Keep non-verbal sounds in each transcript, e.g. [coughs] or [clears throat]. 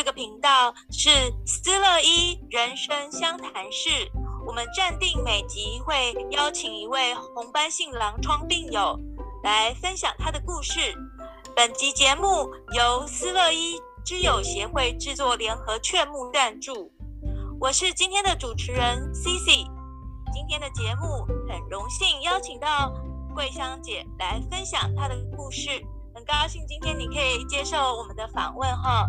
这个频道是思乐一人生相谈室，我们暂定每集会邀请一位红斑性狼疮病友来分享他的故事。本集节目由思乐一之友协会制作联合劝募赞助，我是今天的主持人 CC。今天的节目很荣幸邀请到桂香姐来分享她的故事。很高兴今天你可以接受我们的访问哈。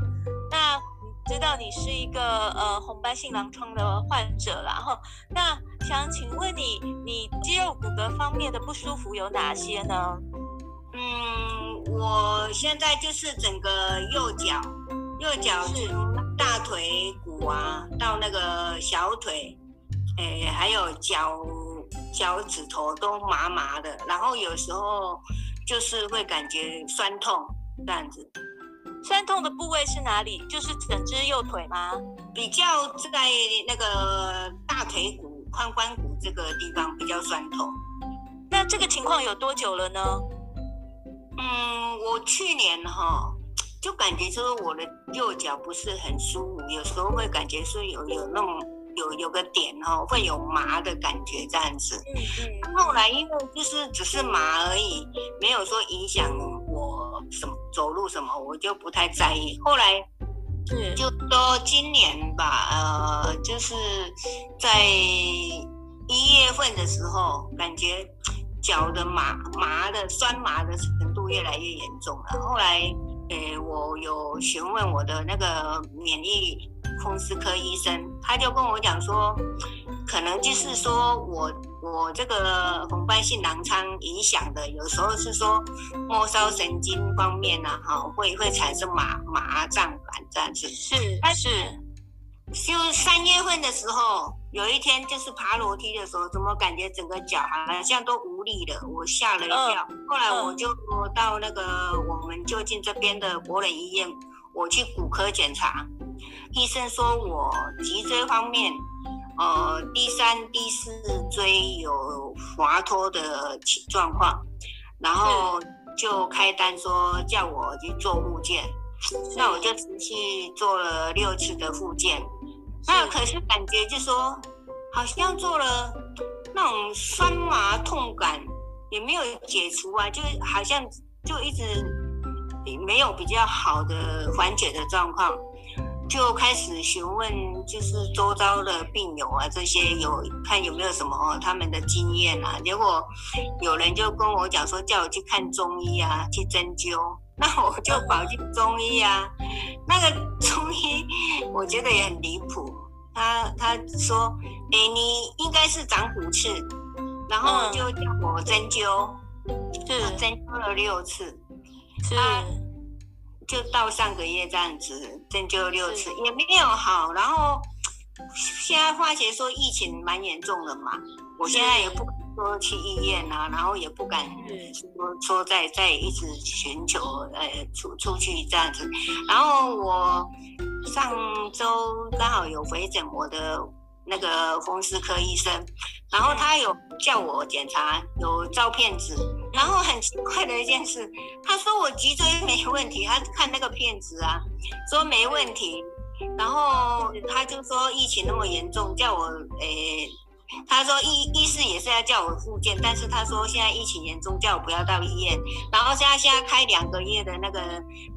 那知道你是一个呃红斑性狼疮的患者，然后那想请问你，你肌肉骨骼方面的不舒服有哪些呢？嗯，我现在就是整个右脚，右脚从大腿骨啊到那个小腿，诶，还有脚脚趾头都麻麻的，然后有时候。就是会感觉酸痛这样子，酸痛的部位是哪里？就是整只右腿吗？比较在那个大腿骨、髋关节这个地方比较酸痛。那这个情况有多久了呢？嗯，我去年哈就感觉说我的右脚不是很舒服，有时候会感觉说有有那种。有有个点哦，会有麻的感觉这样子。嗯嗯。后来因为就是只是麻而已，没有说影响走路什么，我就不太在意。后来，是就说今年吧，呃，就是在一月份的时候，感觉脚的麻麻的酸麻的程度越来越严重了。后来，呃，我有询问我的那个免疫。风湿科医生他就跟我讲说，可能就是说我我这个红斑性狼疮影响的，有时候是说末梢神经方面呢、啊，哈，会会产生麻麻胀感这样子。是，但是就三月份的时候，有一天就是爬楼梯的时候，怎么感觉整个脚好像都无力了，我吓了一跳。嗯、后来我就到那个我们就近这边的国人医院，我去骨科检查。医生说我脊椎方面，呃，第三、第四椎有滑脱的状况，然后就开单说叫我去做复健，那我就持续做了六次的复健，那可是感觉就说好像做了那种酸麻痛感也没有解除啊，就好像就一直没有比较好的缓解的状况。就开始询问，就是周遭的病友啊，这些有看有没有什么他们的经验啊。结果有人就跟我讲说，叫我去看中医啊，去针灸。那 [laughs] 我就跑去中医啊。那个中医我觉得也很离谱，他他说，哎，你应该是长骨刺，然后就叫我针灸，是针灸了六次，是。就到上个月这样子针灸六次也没有好，然后现在发觉说疫情蛮严重的嘛，我现在也不敢说去医院啊，然后也不敢说说再再一直寻求呃出出去这样子，然后我上周刚好有回诊我的。那个风湿科医生，然后他有叫我检查，有照片子，然后很奇怪的一件事，他说我脊椎没问题，他看那个片子啊，说没问题，然后他就说疫情那么严重，叫我诶，他说医医师也是要叫我复健，但是他说现在疫情严重，叫我不要到医院，然后现在现在开两个月的那个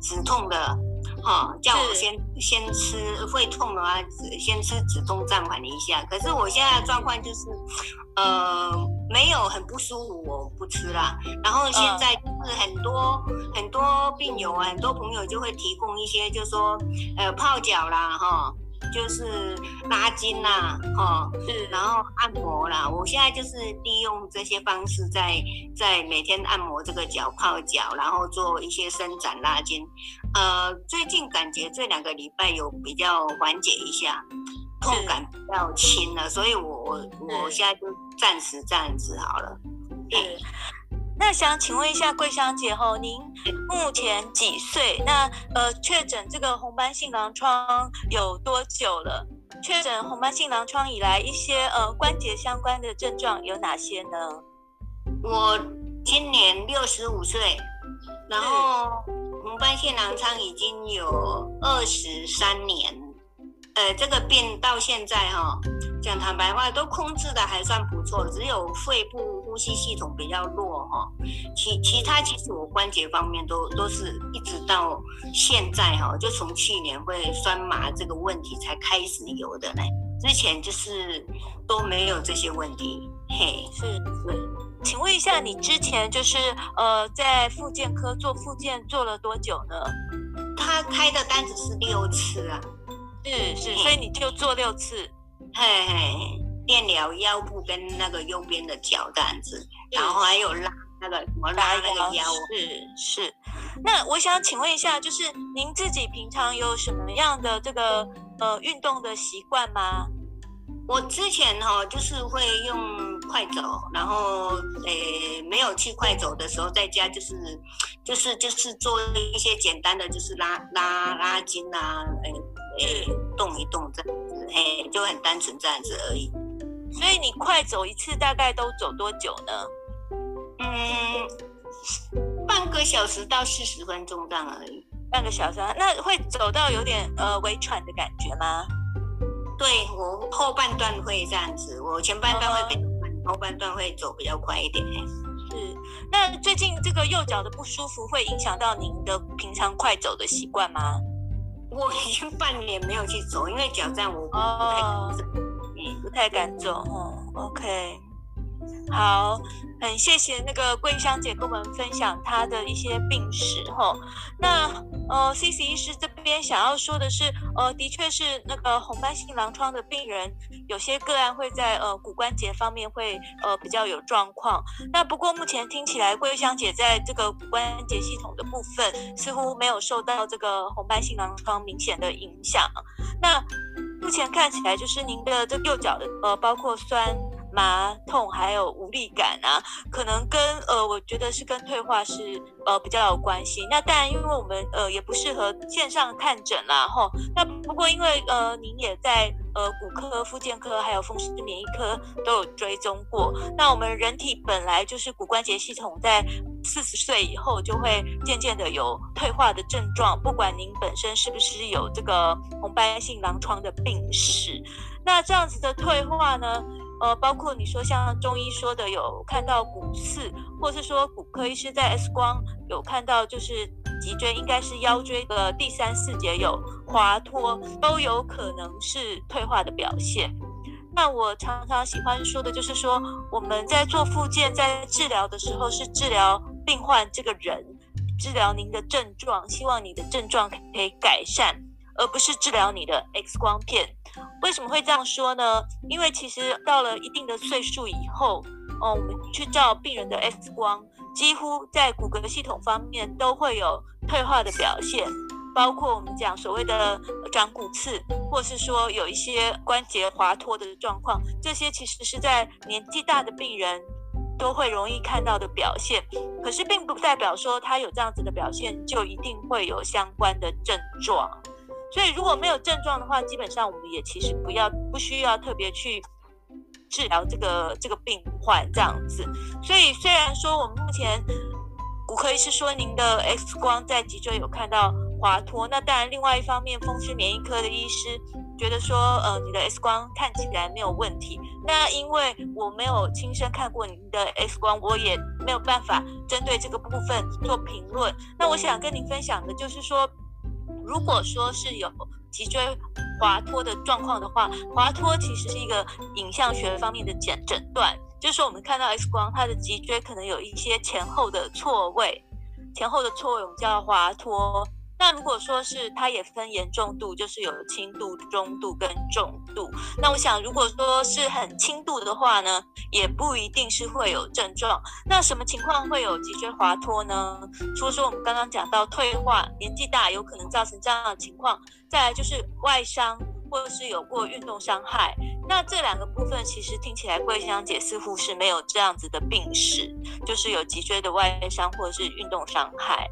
止痛的。哈、哦，叫我先先吃会痛的话，先吃止痛暂缓一下。可是我现在的状况就是，呃，没有很不舒服，我不吃啦。然后现在就是很多、嗯、很多病友啊，很多朋友就会提供一些，就是说呃泡脚啦，哈、哦。就是拉筋啦、啊，哈，是，然后按摩啦。我现在就是利用这些方式在，在在每天按摩这个脚、泡脚，然后做一些伸展拉筋。呃，最近感觉这两个礼拜有比较缓解一下，痛感比较轻了，所以我我我现在就暂时这样子好了。对。那想请问一下桂香姐吼，您目前几岁？那呃，确诊这个红斑性狼疮有多久了？确诊红斑性狼疮以来，一些呃关节相关的症状有哪些呢？我今年六十五岁，然后嗯，红斑性狼疮已经有二十三年，呃，这个病到现在哈、哦，讲坦白话都控制的还算不错，只有肺部呼吸系统比较弱哈、哦，其其他其实我关节方面都都是一直到现在哈、哦，就从去年会酸麻这个问题才开始有的呢，之前就是都没有这些问题，嘿，是是。请问一下，你之前就是呃在复健科做复健做了多久呢？他开的单子是六次啊，是是，所以你就做六次，嘿嘿，电疗腰部跟那个右边的脚这样子，然后还有拉那个什么拉那个腰，是是。那我想请问一下，就是您自己平常有什么样的这个呃运动的习惯吗？我之前哈、哦、就是会用快走，然后诶没有去快走的时候，在家就是就是就是做一些简单的，就是拉拉拉筋啊，诶诶动一动这样子，诶就很单纯这样子而已。所以你快走一次大概都走多久呢？嗯，半个小时到四十分钟这样而已。半个小时啊，那会走到有点呃微喘的感觉吗？对，我后半段会这样子，我前半段会后半段会走比较快一点。是，那最近这个右脚的不舒服会影响到您的平常快走的习惯吗？我已经半年没有去走，因为脚站我不太敢走，嗯，不太敢走。哦，OK。好，很谢谢那个桂香姐跟我们分享她的一些病史哈。那呃，CC 医师这边想要说的是，呃，的确是那个红斑性狼疮的病人，有些个案会在呃骨关节方面会呃比较有状况。那不过目前听起来，桂香姐在这个骨关节系统的部分似乎没有受到这个红斑性狼疮明显的影响。那目前看起来就是您的这右脚的呃，包括酸。麻痛还有无力感啊，可能跟呃，我觉得是跟退化是呃比较有关系。那当然，因为我们呃也不适合线上看诊啦，吼。那不过因为呃您也在呃骨科、复健科还有风湿免疫科都有追踪过。那我们人体本来就是骨关节系统在四十岁以后就会渐渐的有退化的症状，不管您本身是不是有这个红斑性狼疮的病史。那这样子的退化呢？呃，包括你说像中医说的有看到骨刺，或是说骨科医师在 X 光有看到，就是脊椎应该是腰椎的第三四节有滑脱，都有可能是退化的表现。那我常常喜欢说的就是说，我们在做复健，在治疗的时候是治疗病患这个人，治疗您的症状，希望你的症状可以改善，而不是治疗你的 X 光片。为什么会这样说呢？因为其实到了一定的岁数以后，哦，我们去照病人的 X 光，几乎在骨骼系统方面都会有退化的表现，包括我们讲所谓的长骨刺，或是说有一些关节滑脱的状况，这些其实是在年纪大的病人都会容易看到的表现。可是并不代表说他有这样子的表现就一定会有相关的症状。所以如果没有症状的话，基本上我们也其实不要不需要特别去治疗这个这个病患这样子。所以虽然说我们目前骨科医师说您的 X 光在脊椎有看到滑脱，那当然另外一方面风湿免疫科的医师觉得说，呃，你的 X 光看起来没有问题。那因为我没有亲身看过您的 X 光，我也没有办法针对这个部分做评论。那我想跟您分享的就是说。如果说是有脊椎滑脱的状况的话，滑脱其实是一个影像学方面的诊诊断，就是说我们看到 X 光，它的脊椎可能有一些前后的错位，前后的错位我们叫滑脱。那如果说是它也分严重度，就是有轻度、中度跟重度。那我想，如果说是很轻度的话呢，也不一定是会有症状。那什么情况会有脊椎滑脱呢？除了说我们刚刚讲到退化，年纪大有可能造成这样的情况，再来就是外伤。或是有过运动伤害，那这两个部分其实听起来桂香姐似乎是没有这样子的病史，就是有脊椎的外伤或者是运动伤害。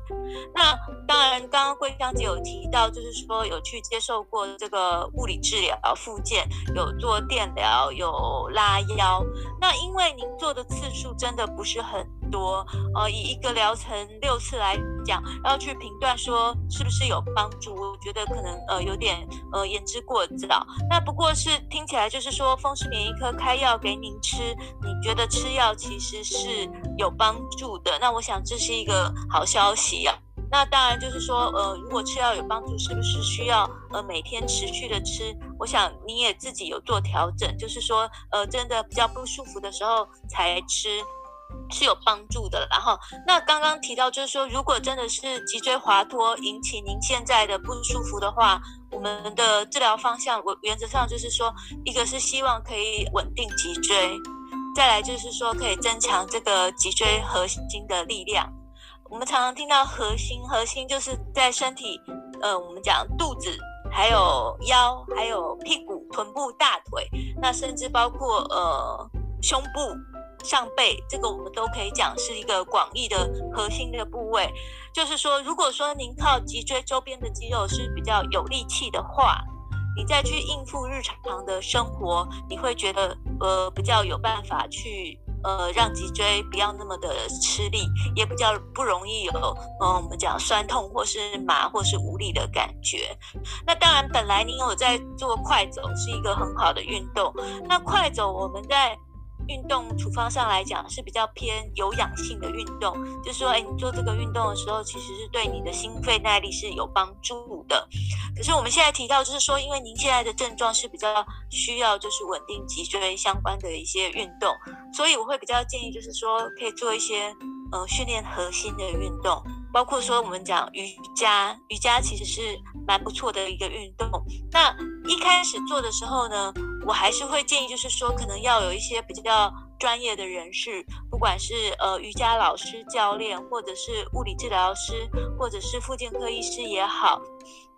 那当然，刚刚桂香姐有提到，就是说有去接受过这个物理治疗、复健，有做电疗、有拉腰。那因为您做的次数真的不是很多。呃，以一个疗程六次来讲，要去评断说是不是有帮助，我觉得可能呃有点呃言之过早。那不过是听起来就是说，风湿免疫科开药给您吃，你觉得吃药其实是有帮助的。那我想这是一个好消息啊。那当然就是说，呃，如果吃药有帮助，是不是需要呃每天持续的吃？我想你也自己有做调整，就是说，呃，真的比较不舒服的时候才吃，是有帮助的。然后，那刚刚提到就是说，如果真的是脊椎滑脱引起您现在的不舒服的话，我们的治疗方向，我原则上就是说，一个是希望可以稳定脊椎，再来就是说可以增强这个脊椎核心的力量。我们常常听到核心，核心就是在身体，呃，我们讲肚子，还有腰，还有屁股、臀部、大腿，那甚至包括呃胸部、上背，这个我们都可以讲是一个广义的核心的部位。就是说，如果说您靠脊椎周边的肌肉是比较有力气的话，你再去应付日常的生活，你会觉得呃比较有办法去。呃，让脊椎不要那么的吃力，也比较不容易有，呃，我们讲酸痛或是麻或是无力的感觉。那当然，本来你有在做快走，是一个很好的运动。那快走，我们在。运动处方上来讲是比较偏有氧性的运动，就是说，哎，你做这个运动的时候，其实是对你的心肺耐力是有帮助的。可是我们现在提到，就是说，因为您现在的症状是比较需要就是稳定脊椎相关的一些运动，所以我会比较建议，就是说可以做一些呃训练核心的运动，包括说我们讲瑜伽，瑜伽其实是蛮不错的一个运动。那一开始做的时候呢，我还是会建议，就是说，可能要有一些比较专业的人士，不管是呃瑜伽老师、教练，或者是物理治疗师，或者是复健科医师也好，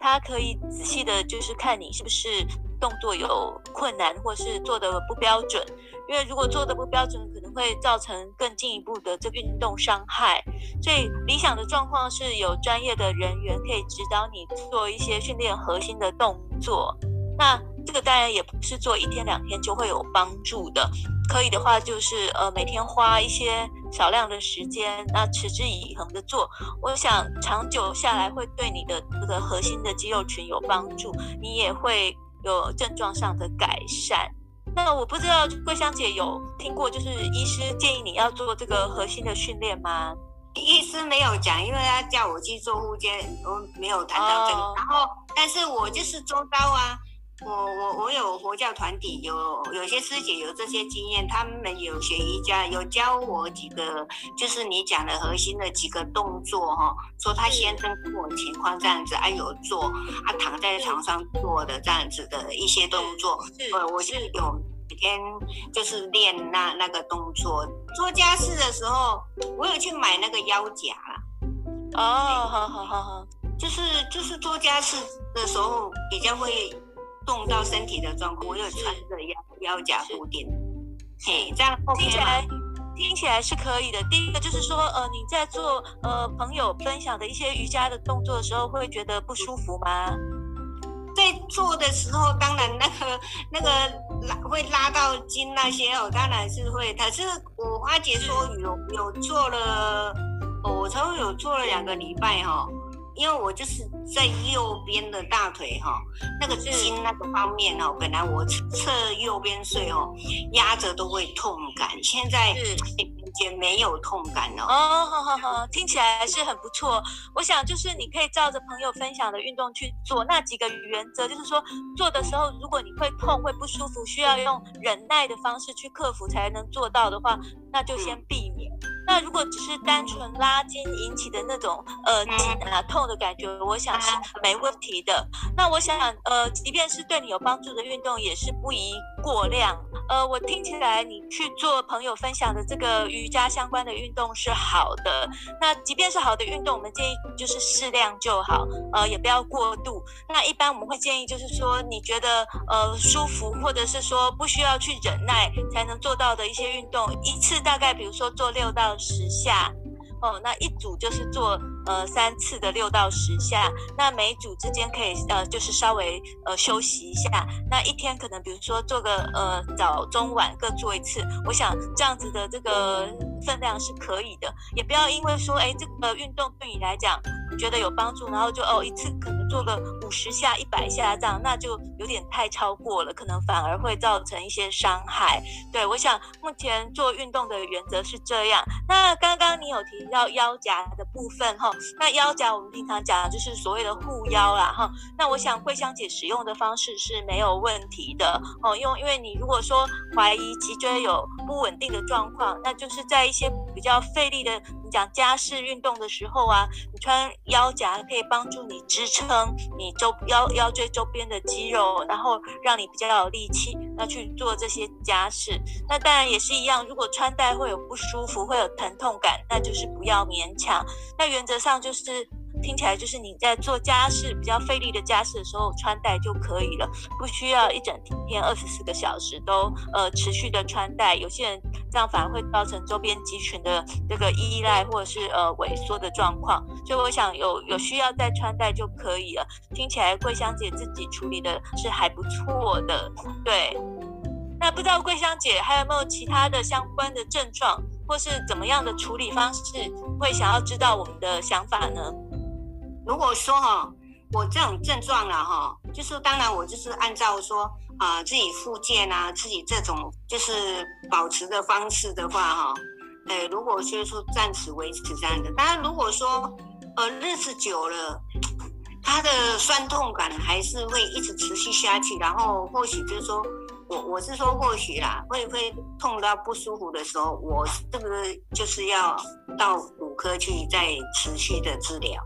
他可以仔细的，就是看你是不是动作有困难，或是做的不标准。因为如果做的不标准，可会造成更进一步的这运动伤害。所以理想的状况是有专业的人员可以指导你做一些训练核心的动作。那这个当然也不是做一天两天就会有帮助的，可以的话就是呃每天花一些少量的时间，那持之以恒的做，我想长久下来会对你的这个核心的肌肉群有帮助，你也会有症状上的改善。那我不知道桂香姐有听过，就是医师建议你要做这个核心的训练吗？医师没有讲，因为他叫我去做护肩，我没有谈到这个。哦、然后，但是我就是周遭啊。我我我有佛教团体，有有些师姐有这些经验，他们有学瑜伽，有教我几个，就是你讲的核心的几个动作哈。说他先生跟我情况这样子，啊有做，啊躺在床上做的这样子的一些动作，呃，我是有每天就是练那那个动作。做家事的时候，我有去买那个腰夹啦。哦，好好好好，就是就是做家事的时候比较会。动到身体的状况，我有穿着腰腰夹固定，嘿，这样听起来听起来是可以的。第一个就是说，呃，你在做呃朋友分享的一些瑜伽的动作的时候，会觉得不舒服吗？在做的时候，当然那个那个拉会拉到筋那些哦，当然是会。可是我花姐说有有做了，我才会有做了两个礼拜哈。因为我就是在右边的大腿哈，那个筋那个方面哦，本来我侧右边睡哦，压着都会痛感，现在是也没有痛感了。哦，好好好，听起来是很不错。我想就是你可以照着朋友分享的运动去做，那几个原则就是说，做的时候如果你会痛会不舒服，需要用忍耐的方式去克服才能做到的话，那就先避免。那如果只是单纯拉筋引起的那种呃紧啊痛的感觉，我想是没问题的。那我想想，呃，即便是对你有帮助的运动，也是不宜过量。呃，我听起来你去做朋友分享的这个瑜伽相关的运动是好的。那即便是好的运动，我们建议就是适量就好，呃，也不要过度。那一般我们会建议就是说，你觉得呃舒服，或者是说不需要去忍耐才能做到的一些运动，一次大概比如说做六到十下，哦，那一组就是做呃三次的六到十下，那每组之间可以呃就是稍微呃休息一下，那一天可能比如说做个呃早中晚各做一次，我想这样子的这个分量是可以的，也不要因为说哎这个运动对你来讲觉得有帮助，然后就哦一次可能做个五十下、一百下这样，那就有点太超过了，可能反而会造成一些伤害。对，我想目前做运动的原则是这样。那刚刚你有提到腰夹的部分哈，那腰夹我们平常讲的就是所谓的护腰啦哈。那我想桂香姐使用的方式是没有问题的哦，因为因为你如果说怀疑脊椎有不稳定的状况，那就是在一些比较费力的，讲家事运动的时候啊，你穿腰夹可以帮助你支撑你周腰腰椎周边的肌肉，然后让你比较有力气，那去做这些家事。那当然也是一样，如果穿戴会有不舒服，会有疼痛感，那就是不要勉强。那原则上就是。听起来就是你在做家事比较费力的家事的时候穿戴就可以了，不需要一整天二十四个小时都呃持续的穿戴。有些人这样反而会造成周边肌群的这个依赖或者是呃萎缩的状况。所以我想有有需要再穿戴就可以了。听起来桂香姐自己处理的是还不错的，对。那不知道桂香姐还有没有其他的相关的症状，或是怎么样的处理方式，会想要知道我们的想法呢？如果说哈，我这种症状了哈，就是当然我就是按照说啊、自己复健啊，自己这种就是保持的方式的话哈，哎，如果就是说暂时维持这样的，当然如果说呃日子久了，它的酸痛感还是会一直持续下去，然后或许就是说我我是说或许啦，会会痛到不舒服的时候，我是不是就是要到骨科去再持续的治疗？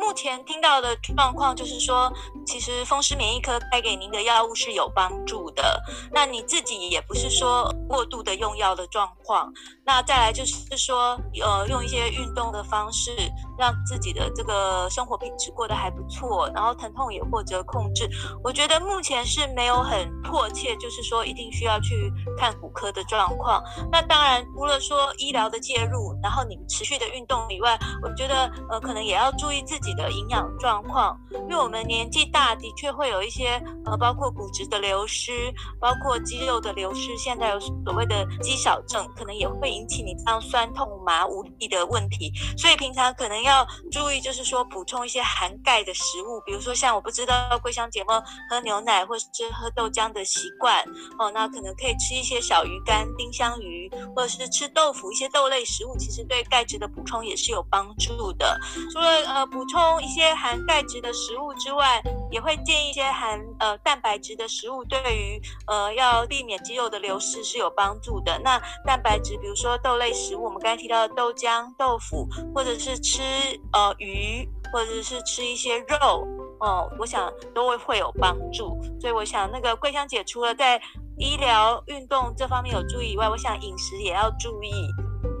目前听到的状况就是说，其实风湿免疫科开给您的药物是有帮助的。那你自己也不是说过度的用药的状况。那再来就是说，呃，用一些运动的方式，让自己的这个生活品质过得还不错，然后疼痛也获得控制。我觉得目前是没有很迫切，就是说一定需要去看骨科的状况。那当然，除了说医疗的介入，然后你持续的运动以外，我觉得呃，可能也要注意自己。的营养状况，因为我们年纪大，的确会有一些呃，包括骨质的流失，包括肌肉的流失。现在有所谓的肌少症，可能也会引起你这样酸痛麻无力的问题。所以平常可能要注意，就是说补充一些含钙的食物，比如说像我不知道桂香姐妹喝牛奶或是喝豆浆的习惯哦，那可能可以吃一些小鱼干、丁香鱼，或者是吃豆腐，一些豆类食物，其实对钙质的补充也是有帮助的。除了呃补充。充一些含钙质的食物之外，也会建议一些含呃蛋白质的食物，对于呃要避免肌肉的流失是有帮助的。那蛋白质，比如说豆类食物，我们刚才提到的豆浆、豆腐，或者是吃呃鱼，或者是吃一些肉，哦、我想都会会有帮助。所以我想那个桂香姐除了在医疗运动这方面有注意以外，我想饮食也要注意。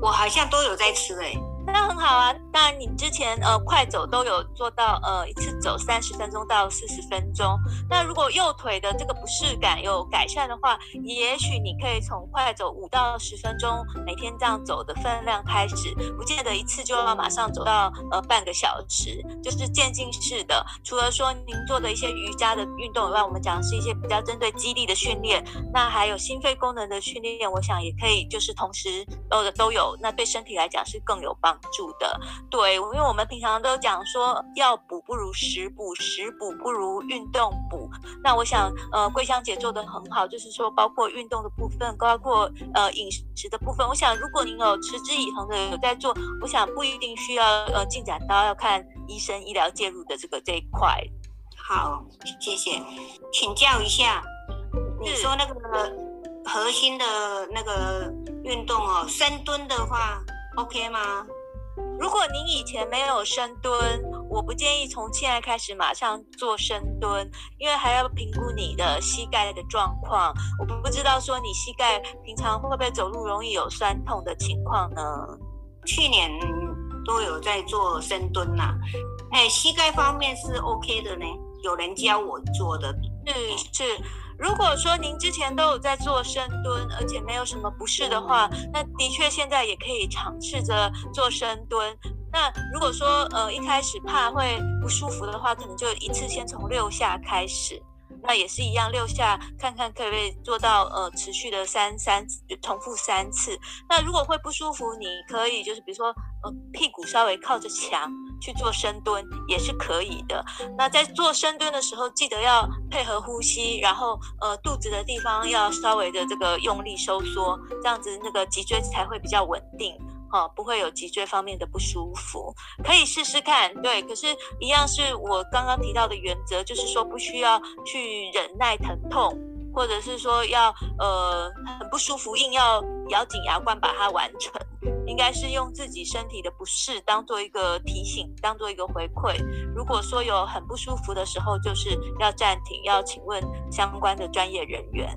我好像都有在吃诶、那很好啊，当然你之前呃快走都有做到呃一次走三十分钟到四十分钟。那如果右腿的这个不适感有改善的话，也许你可以从快走五到十分钟，每天这样走的分量开始，不见得一次就要马上走到呃半个小时，就是渐进式的。除了说您做的一些瑜伽的运动以外，我们讲的是一些比较针对肌力的训练，那还有心肺功能的训练，我想也可以就是同时呃都有，那对身体来讲是更有帮助。助的，对，因为我们平常都讲说，要补不如食补，食补不如运动补。那我想，呃，桂香姐做的很好，就是说，包括运动的部分，包括呃饮食的部分。我想，如果您有持之以恒的有在做，我想不一定需要呃进展到要看医生医疗介入的这个这一块。好，谢谢。请教一下，你说那个核心的那个运动哦，深蹲的话，OK 吗？如果您以前没有深蹲，我不建议从现在开始马上做深蹲，因为还要评估你的膝盖的状况。我不知道说你膝盖平常会不会走路容易有酸痛的情况呢？去年都有在做深蹲呐、啊，哎，膝盖方面是 OK 的呢，有人教我做的，是是。如果说您之前都有在做深蹲，而且没有什么不适的话，那的确现在也可以尝试着做深蹲。那如果说呃一开始怕会不舒服的话，可能就一次先从六下开始。那也是一样，六下看看可不可以做到呃持续的三三重复三次。那如果会不舒服，你可以就是比如说呃屁股稍微靠着墙去做深蹲也是可以的。那在做深蹲的时候，记得要配合呼吸，然后呃肚子的地方要稍微的这个用力收缩，这样子那个脊椎才会比较稳定。哦，不会有脊椎方面的不舒服，可以试试看。对，可是，一样是我刚刚提到的原则，就是说不需要去忍耐疼痛，或者是说要呃很不舒服，硬要咬紧牙关把它完成。应该是用自己身体的不适当做一个提醒，当做一个回馈。如果说有很不舒服的时候，就是要暂停，要请问相关的专业人员。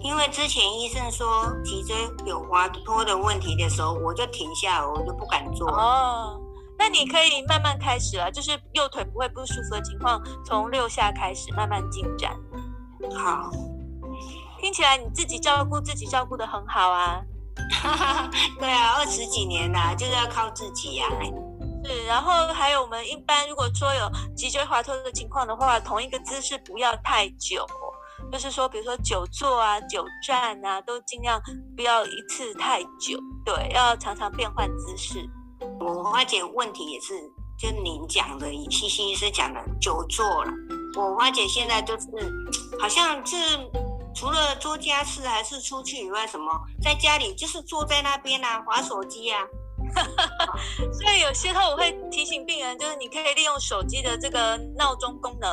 因为之前医生说脊椎有滑脱的问题的时候，我就停下来，我就不敢做。哦，那你可以慢慢开始了，就是右腿不会不舒服的情况，从六下开始慢慢进展。好，听起来你自己照顾自己照顾得很好啊。[laughs] 对啊，二十几年啊，就是要靠自己呀、啊。是，然后还有我们一般如果说有脊椎滑脱的情况的话，同一个姿势不要太久。就是说，比如说久坐啊、久站啊，都尽量不要一次太久。对，要常常变换姿势。我花姐问题也是，就您讲的，西西医师讲的久坐了。我花姐现在就是，好像是除了做家事还是出去以外，什么在家里就是坐在那边啊，划手机啊。[laughs] 所以有些时候我会提醒病人，就是你可以利用手机的这个闹钟功能。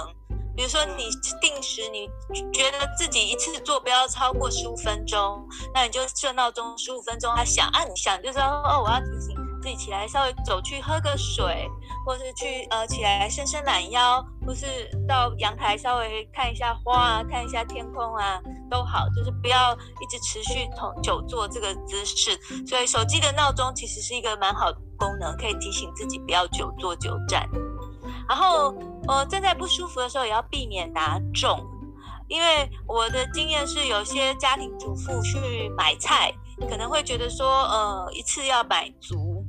比如说，你定时，你觉得自己一次做不要超过十五分钟，那你就设闹钟十五分钟，它响啊，你响就是说哦，我要提醒自己起来，稍微走去喝个水，或是去呃起来伸伸懒腰，或是到阳台稍微看一下花啊，看一下天空啊，都好，就是不要一直持续从久坐这个姿势。所以手机的闹钟其实是一个蛮好的功能，可以提醒自己不要久坐久站。然后，呃，站在不舒服的时候也要避免拿重，因为我的经验是，有些家庭主妇去买菜，可能会觉得说，呃，一次要买足，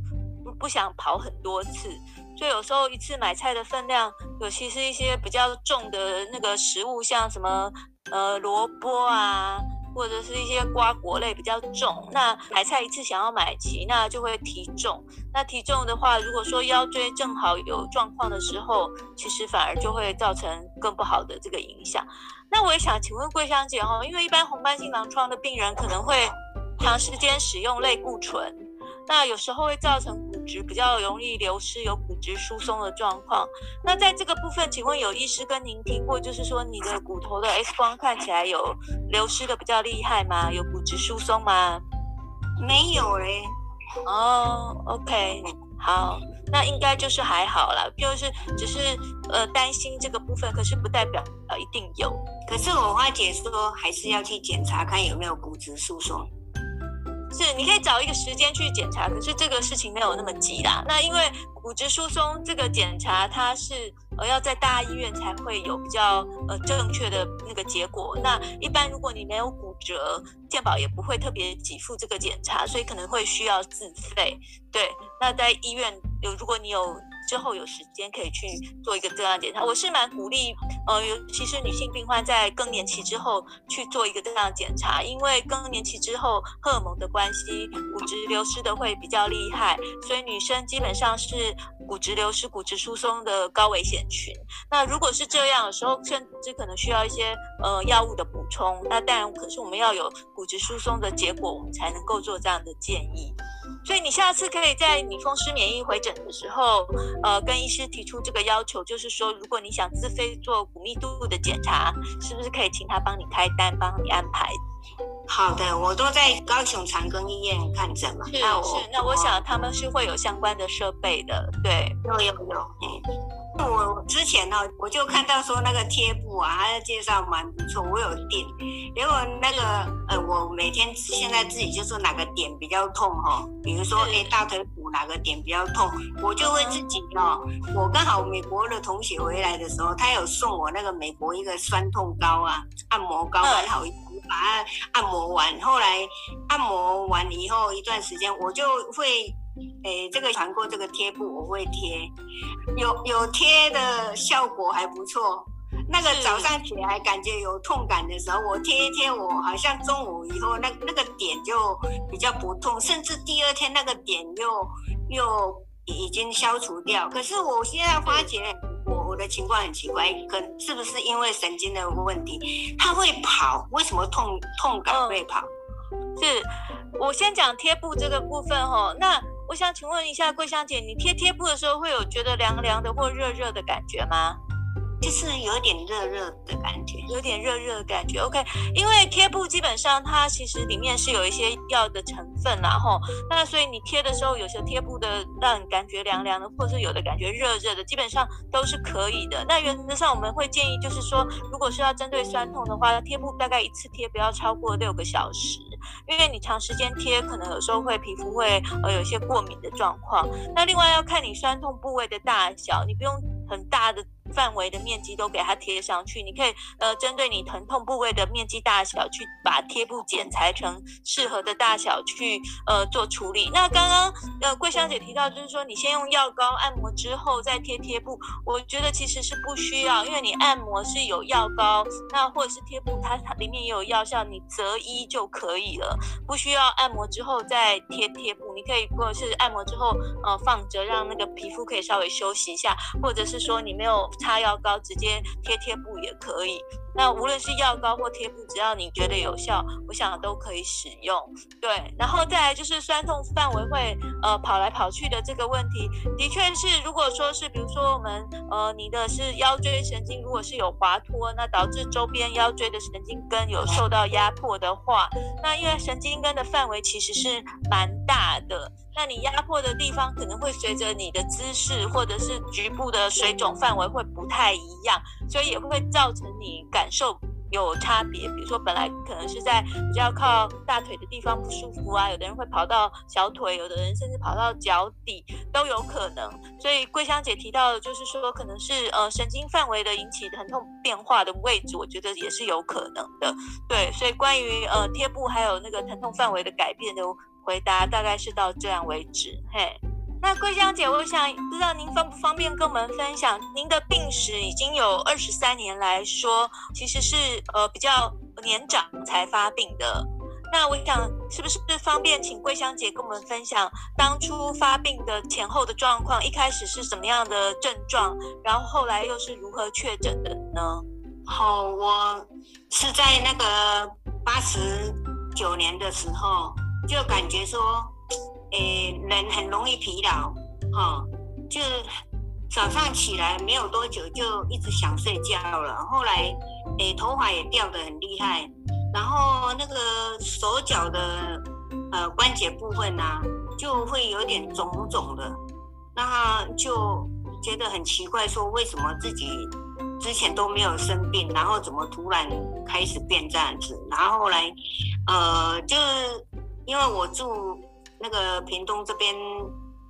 不不想跑很多次，所以有时候一次买菜的分量，尤其是一些比较重的那个食物，像什么，呃，萝卜啊。或者是一些瓜果类比较重，那买菜一次想要买齐，那就会提重。那提重的话，如果说腰椎正好有状况的时候，其实反而就会造成更不好的这个影响。那我也想请问桂香姐哈，因为一般红斑性狼疮的病人可能会长时间使用类固醇，那有时候会造成质比较容易流失，有骨质疏松的状况。那在这个部分，请问有医师跟您听过，就是说你的骨头的 X 光看起来有流失的比较厉害吗？有骨质疏松吗？没有嘞。哦，OK，好，那应该就是还好啦，就是只是呃担心这个部分，可是不代表呃一定有。可是我花姐说还是要去检查看有没有骨质疏松。是，你可以找一个时间去检查，可是这个事情没有那么急啦。那因为骨质疏松这个检查，它是呃要在大医院才会有比较呃正确的那个结果。那一般如果你没有骨折，健保也不会特别给付这个检查，所以可能会需要自费。对，那在医院有，如果你有。之后有时间可以去做一个这样检查，我是蛮鼓励，呃，尤其是女性病患在更年期之后去做一个这样的检查，因为更年期之后荷尔蒙的关系，骨质流失的会比较厉害，所以女生基本上是骨质流失、骨质疏松的高危险群。那如果是这样的时候，甚至可能需要一些呃药物的补充。那当然，可是我们要有骨质疏松的结果，我们才能够做这样的建议。所以你下次可以在你风湿免疫回诊的时候，呃，跟医师提出这个要求，就是说，如果你想自费做密度的检查，是不是可以请他帮你开单，帮你安排？好的，我都在高雄长庚医院看诊嘛。是是，那我想他们是会有相关的设备的，对，有有有，嗯。我之前呢，我就看到说那个贴布啊，他的介绍蛮不错，我有订。结果那个呃，我每天现在自己就是哪个点比较痛哈，比如说哎大腿骨哪个点比较痛，我就会自己哦。我刚好美国的同学回来的时候，他有送我那个美国一个酸痛膏啊，按摩膏，很好，把它按摩完。后来按摩完以后一段时间，我就会。诶，这个传过这个贴布，我会贴，有有贴的效果还不错。那个早上起来感觉有痛感的时候，我贴一贴，我好像中午以后那那个点就比较不痛，甚至第二天那个点又又已经消除掉。可是我现在发觉我我的情况很奇怪，可是不是因为神经的问题？它会跑，为什么痛痛感会跑？嗯、是我先讲贴布这个部分哈，那我想请问一下桂香姐，你贴贴布的时候会有觉得凉凉的或热热的感觉吗？就是有点热热的感觉，有点热热的感觉。OK，因为贴布基本上它其实里面是有一些药的成分，然后那所以你贴的时候，有些贴布的让你感觉凉凉的，或是有的感觉热热的，基本上都是可以的。那原则上我们会建议，就是说，如果是要针对酸痛的话，贴布大概一次贴不要超过六个小时，因为你长时间贴，可能有时候会皮肤会呃有些过敏的状况。那另外要看你酸痛部位的大小，你不用很大的。范围的面积都给它贴上去，你可以呃针对你疼痛部位的面积大小去把贴布剪裁成适合的大小去呃做处理。那刚刚呃桂香姐提到就是说你先用药膏按摩之后再贴贴布，我觉得其实是不需要，因为你按摩是有药膏，那或者是贴布它它里面也有药效，你择一就可以不需要按摩之后再贴贴布。你可以或者是按摩之后呃放着让那个皮肤可以稍微休息一下，或者是说你没有。擦药膏直接贴贴布也可以，那无论是药膏或贴布，只要你觉得有效，我想都可以使用。对，然后再来就是酸痛范围会呃跑来跑去的这个问题，的确是，如果说是比如说我们呃你的是腰椎神经，如果是有滑脱，那导致周边腰椎的神经根有受到压迫的话，那因为神经根的范围其实是蛮大的。那你压迫的地方可能会随着你的姿势或者是局部的水肿范围会不太一样，所以也会造成你感受有差别。比如说本来可能是在比较靠大腿的地方不舒服啊，有的人会跑到小腿，有的人甚至跑到脚底都有可能。所以桂香姐提到的就是说，可能是呃神经范围的引起疼痛变化的位置，我觉得也是有可能的。对，所以关于呃贴布还有那个疼痛范围的改变的。回答大概是到这样为止，嘿，那桂香姐，我想不知道您方不方便跟我们分享您的病史已经有二十三年来说，其实是呃比较年长才发病的。那我想是不是方便请桂香姐跟我们分享当初发病的前后的状况，一开始是什么样的症状，然后后来又是如何确诊的呢？好，我是在那个八十九年的时候。就感觉说，诶，人很容易疲劳，哈、哦，就早上起来没有多久就一直想睡觉了。后来，诶，头发也掉得很厉害，然后那个手脚的呃关节部分啊，就会有点肿肿的，那就觉得很奇怪，说为什么自己之前都没有生病，然后怎么突然开始变这样子？然后后来，呃，就。因为我住那个屏东这边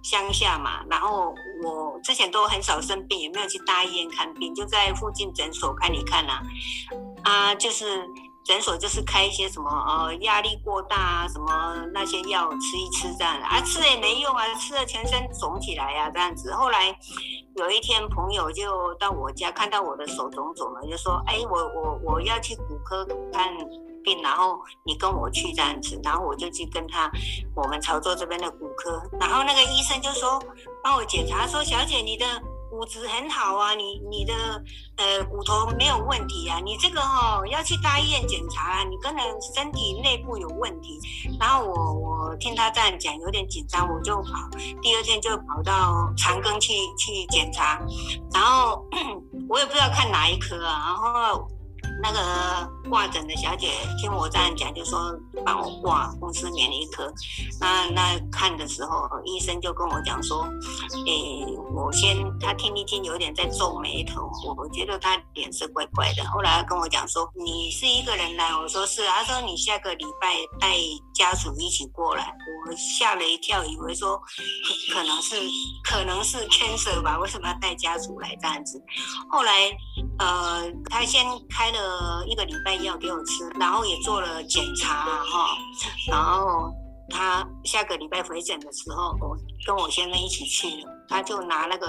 乡下嘛，然后我之前都很少生病，也没有去大医院看病，就在附近诊所看一看啊，啊，就是诊所就是开一些什么呃压力过大啊，什么那些药吃一吃这样，啊吃也没用啊，吃了全身肿起来呀、啊、这样子。后来有一天朋友就到我家看到我的手肿肿了，就说，哎，我我我要去骨科看。病，然后你跟我去这样子，然后我就去跟他，我们潮州这边的骨科，然后那个医生就说帮我检查，说小姐你的骨质很好啊，你你的呃骨头没有问题啊，你这个、哦、要去大医院检查，你可能身体内部有问题。然后我我听他这样讲有点紧张，我就跑，第二天就跑到长庚去去检查，然后 [clears throat] 我也不知道看哪一科啊，然后。那个挂诊的小姐听我这样讲，就说帮我挂公司免疫科。那那看的时候，医生就跟我讲说，诶，我先他听一听，有点在皱眉头，我觉得他脸色怪怪的。后来他跟我讲说，你是一个人来？我说是。他说你下个礼拜带家属一起过来。我吓了一跳，以为说可能是可能是 cancer 吧？为什么要带家属来这样子？后来呃，他先开了呃一个礼拜药给我吃，然后也做了检查哈，然后他下个礼拜回诊的时候，我跟我先生一起去了，他就拿那个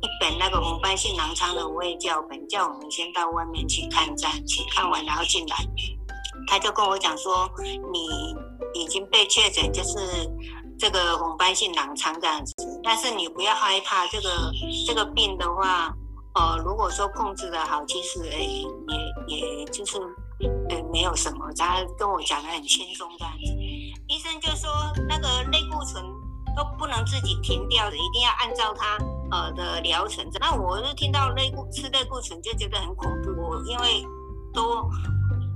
一本那个红斑性狼疮的胃教本，叫我们先到外面去看站，去看完然后进来。他就跟我讲说，你已经被确诊，就是这个红斑性狼疮这样子，但是你不要害怕这个这个病的话，呃，如果说控制得好，其实诶也也就是呃没有什么。他跟我讲的很轻松这样子。医生就说那个类固醇都不能自己停掉的，一定要按照他呃的疗程。那我就听到类固吃类固醇就觉得很恐怖，因为都。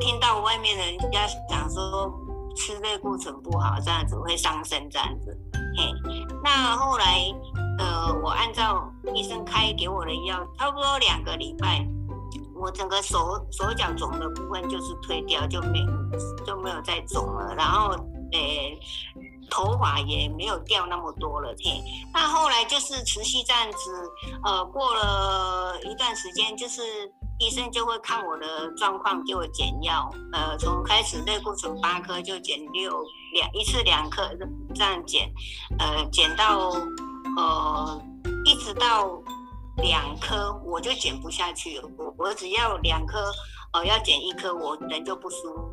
听到外面人家讲说吃类固醇不好，这样子会伤身，这样子。嘿，那后来，呃，我按照医生开给我的药，差不多两个礼拜，我整个手手脚肿的部分就是退掉，就没就没有再肿了。然后，呃，头发也没有掉那么多了。嘿，那后来就是持续这样子，呃，过了一段时间，就是。医生就会看我的状况，给我减药。呃，从开始类固醇八颗就减六两，一次两颗这样减，呃，减到呃一直到两颗我就减不下去。我我只要两颗，呃，要减一颗我人就不舒服。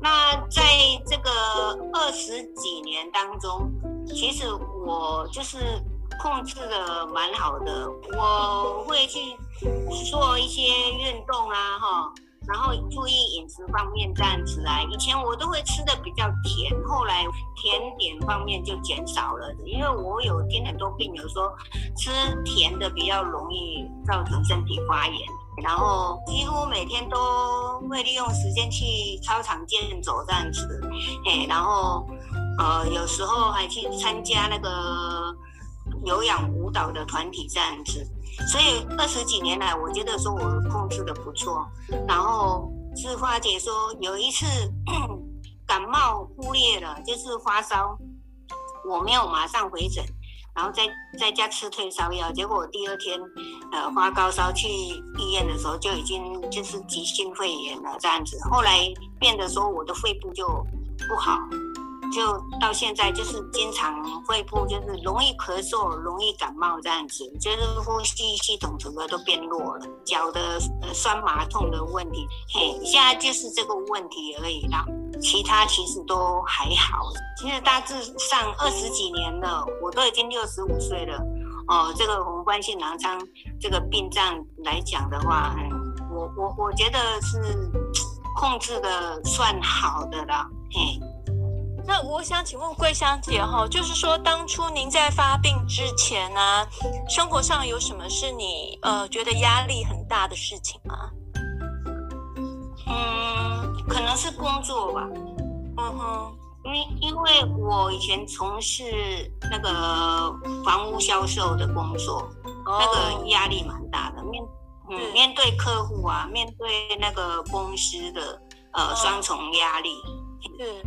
那在这个二十几年当中，其实我就是。控制的蛮好的，我会去做一些运动啊，哈，然后注意饮食方面这样子啊。以前我都会吃的比较甜，后来甜点方面就减少了，因为我有听很多病友说吃甜的比较容易造成身体发炎，然后几乎每天都会利用时间去操场健走这样子，哎，然后呃有时候还去参加那个。有氧舞蹈的团体这样子，所以二十几年来，我觉得说我控制的不错。然后是花姐说有一次 [coughs] 感冒忽略了，就是发烧，我没有马上回诊，然后在在家吃退烧药，结果第二天呃发高烧去医院的时候就已经就是急性肺炎了这样子，后来变得说我的肺部就不好。就到现在就是经常肺部就是容易咳嗽、容易感冒这样子，就是呼吸系统整个都变弱了，脚的酸麻痛的问题，嘿，现在就是这个问题而已啦，其他其实都还好。其实大致上二十几年了，我都已经六十五岁了，哦，这个红斑性狼疮这个病症来讲的话，嗯我我我觉得是控制的算好的了，嘿。那我想请问桂香姐哈，就是说当初您在发病之前呢、啊，生活上有什么是你呃觉得压力很大的事情吗？嗯，可能是工作吧。嗯哼，因为因为我以前从事那个房屋销售的工作，哦、那个压力蛮大的，面嗯面对客户啊，面对那个公司的呃双重压力。是。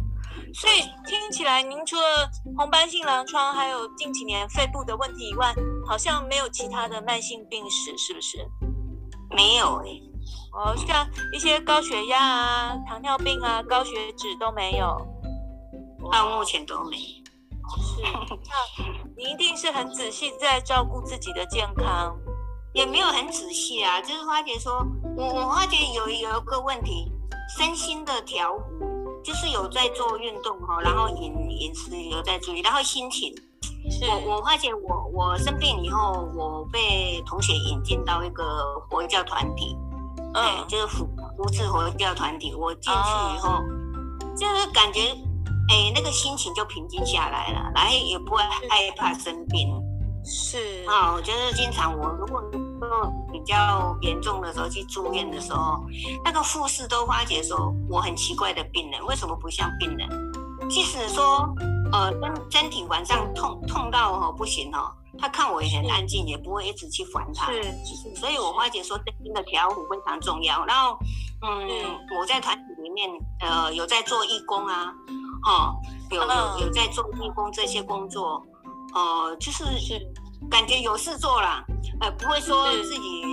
所以听起来，您除了红斑性狼疮，还有近几年肺部的问题以外，好像没有其他的慢性病史，是不是？没有诶、欸。哦，像一些高血压啊、糖尿病啊、高血脂都没有，到目前都没。是，[laughs] 那你一定是很仔细在照顾自己的健康，也没有很仔细啊。就是花姐说，我我花姐有有一个问题，身心的调和。就是有在做运动哈，然后饮饮食有在注意，然后心情，我我发现我我生病以后，我被同学引进到一个佛教团体，嗯，就是福福智佛教团体，我进去以后，哦、就是感觉哎那个心情就平静下来了，然后也不会害怕生病，是。啊，我就是经常我如果。比较严重的时候去住院的时候，那个护士都发觉说我很奇怪的病人，为什么不像病人？即使说呃身身体晚上痛痛到哦不行哦，他看我也很安静，也不会一直去烦他。是，所以我发觉说身心的调护非常重要。然后嗯，我在团体里面呃有在做义工啊，哦有有有在做义工这些工作，呃就是。是感觉有事做了，呃，不会说自己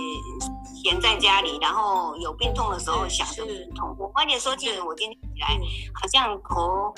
闲在家里，然后有病痛的时候想着病痛。我发现说，其实我今天起来好像头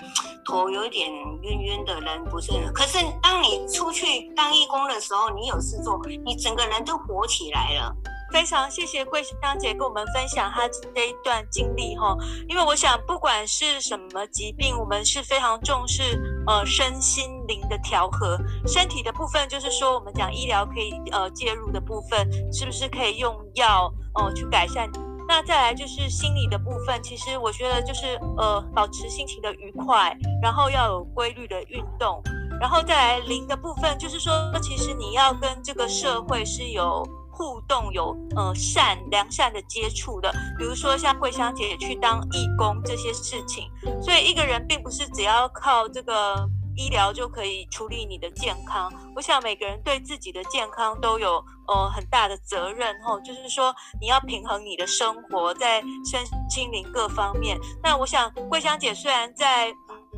头有点晕晕的人不是。可是当你出去当义工的时候，你有事做，你整个人都活起来了。非常谢谢桂香姐跟我们分享她这一段经历哈，因为我想不管是什么疾病，我们是非常重视呃身心灵的调和。身体的部分就是说我们讲医疗可以呃介入的部分，是不是可以用药哦、呃、去改善？那再来就是心理的部分，其实我觉得就是呃保持心情的愉快，然后要有规律的运动，然后再来灵的部分，就是说其实你要跟这个社会是有。互动有呃善良善的接触的，比如说像桂香姐去当义工这些事情，所以一个人并不是只要靠这个医疗就可以处理你的健康。我想每个人对自己的健康都有呃很大的责任吼，就是说你要平衡你的生活在身心灵各方面。那我想桂香姐虽然在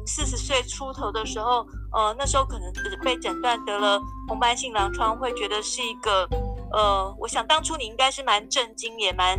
四十岁出头的时候，呃那时候可能只被诊断得了红斑性狼疮，会觉得是一个。呃，我想当初你应该是蛮震惊，也蛮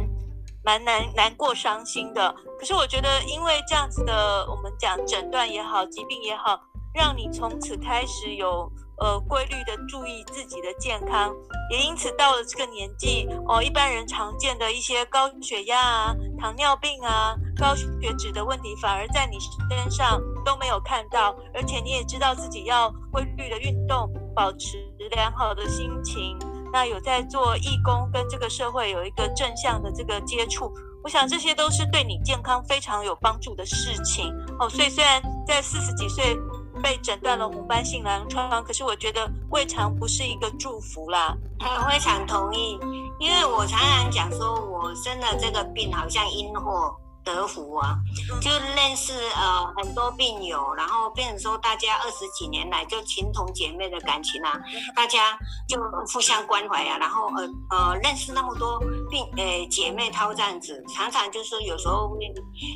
蛮难难过、伤心的。可是我觉得，因为这样子的，我们讲诊断也好，疾病也好，让你从此开始有呃规律的注意自己的健康，也因此到了这个年纪，哦、一般人常见的一些高血压啊、糖尿病啊、高血脂的问题，反而在你身上都没有看到，而且你也知道自己要规律的运动，保持良好的心情。那有在做义工，跟这个社会有一个正向的这个接触，我想这些都是对你健康非常有帮助的事情哦。所以虽然在四十几岁被诊断了红斑性狼疮，可是我觉得未尝不是一个祝福啦。我非常同意，因为我常常讲说，我生了这个病好像因祸。德福啊，就认识呃很多病友，然后变成说大家二十几年来就情同姐妹的感情啊，大家就互相关怀啊，然后呃呃认识那么多病呃姐妹淘这样子，常常就是有时候会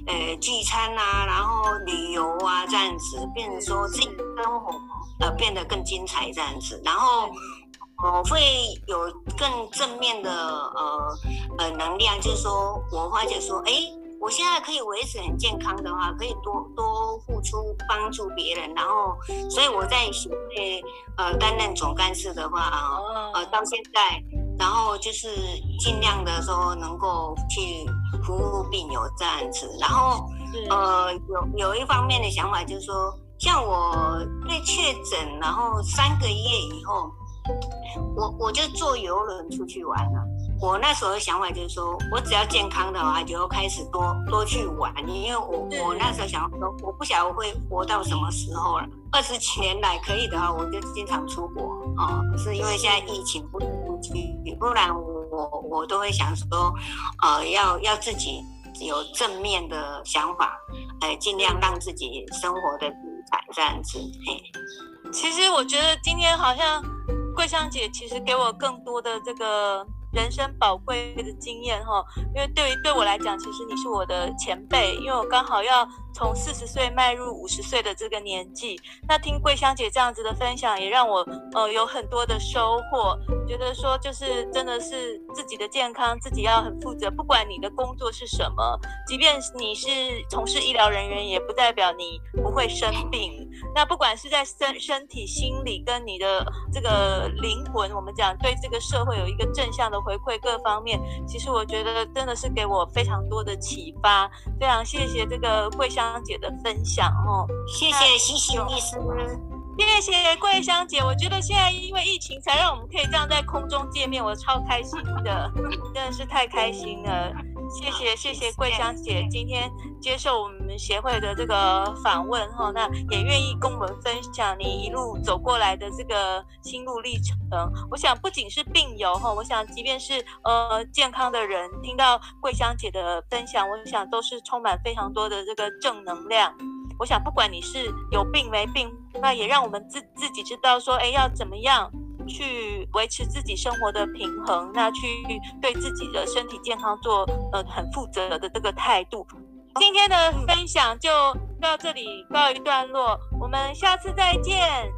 呃聚餐啊，然后旅游啊这样子，变成说自己生活呃变得更精彩这样子，然后我会有更正面的呃呃能量，就是说我发觉说哎。我现在可以维持很健康的话，可以多多付出帮助别人，然后，所以我在学会呃担任总干事的话，呃到现在，然后就是尽量的说能够去服务病友这样子，然后呃有有一方面的想法就是说，像我被确诊，然后三个月以后，我我就坐游轮出去玩了。我那时候的想法就是说，我只要健康的话，就开始多多去玩。因为我我那时候想说，我不晓得会活到什么时候了。二十几年来，可以的话，我就经常出国哦。是因为现在疫情不能出去，不然我我都会想说，呃，要要自己有正面的想法，呃，尽量让自己生活的精彩这样子。嘿，其实我觉得今天好像桂香姐其实给我更多的这个。人生宝贵的经验哈，因为对于对我来讲，其实你是我的前辈，因为我刚好要从四十岁迈入五十岁的这个年纪。那听桂香姐这样子的分享，也让我呃有很多的收获，觉得说就是真的是自己的健康自己要很负责，不管你的工作是什么，即便你是从事医疗人员，也不代表你不会生病。那不管是在身身体、心理跟你的这个灵魂，我们讲对这个社会有一个正向的回馈，各方面，其实我觉得真的是给我非常多的启发。非常谢谢这个桂香香姐的分享哦，谢谢西西医师，谢谢桂香姐。我觉得现在因为疫情，才让我们可以这样在空中见面，我超开心的，真的是太开心了。谢谢谢谢桂香姐今天接受我们协会的这个访问哈，那也愿意跟我们分享你一路走过来的这个心路历程。我想不仅是病友哈，我想即便是呃健康的人，听到桂香姐的分享，我想都是充满非常多的这个正能量。我想不管你是有病没病，那也让我们自自己知道说，哎，要怎么样。去维持自己生活的平衡，那去对自己的身体健康做呃很负责的这个态度。今天的分享就到这里告一段落，我们下次再见。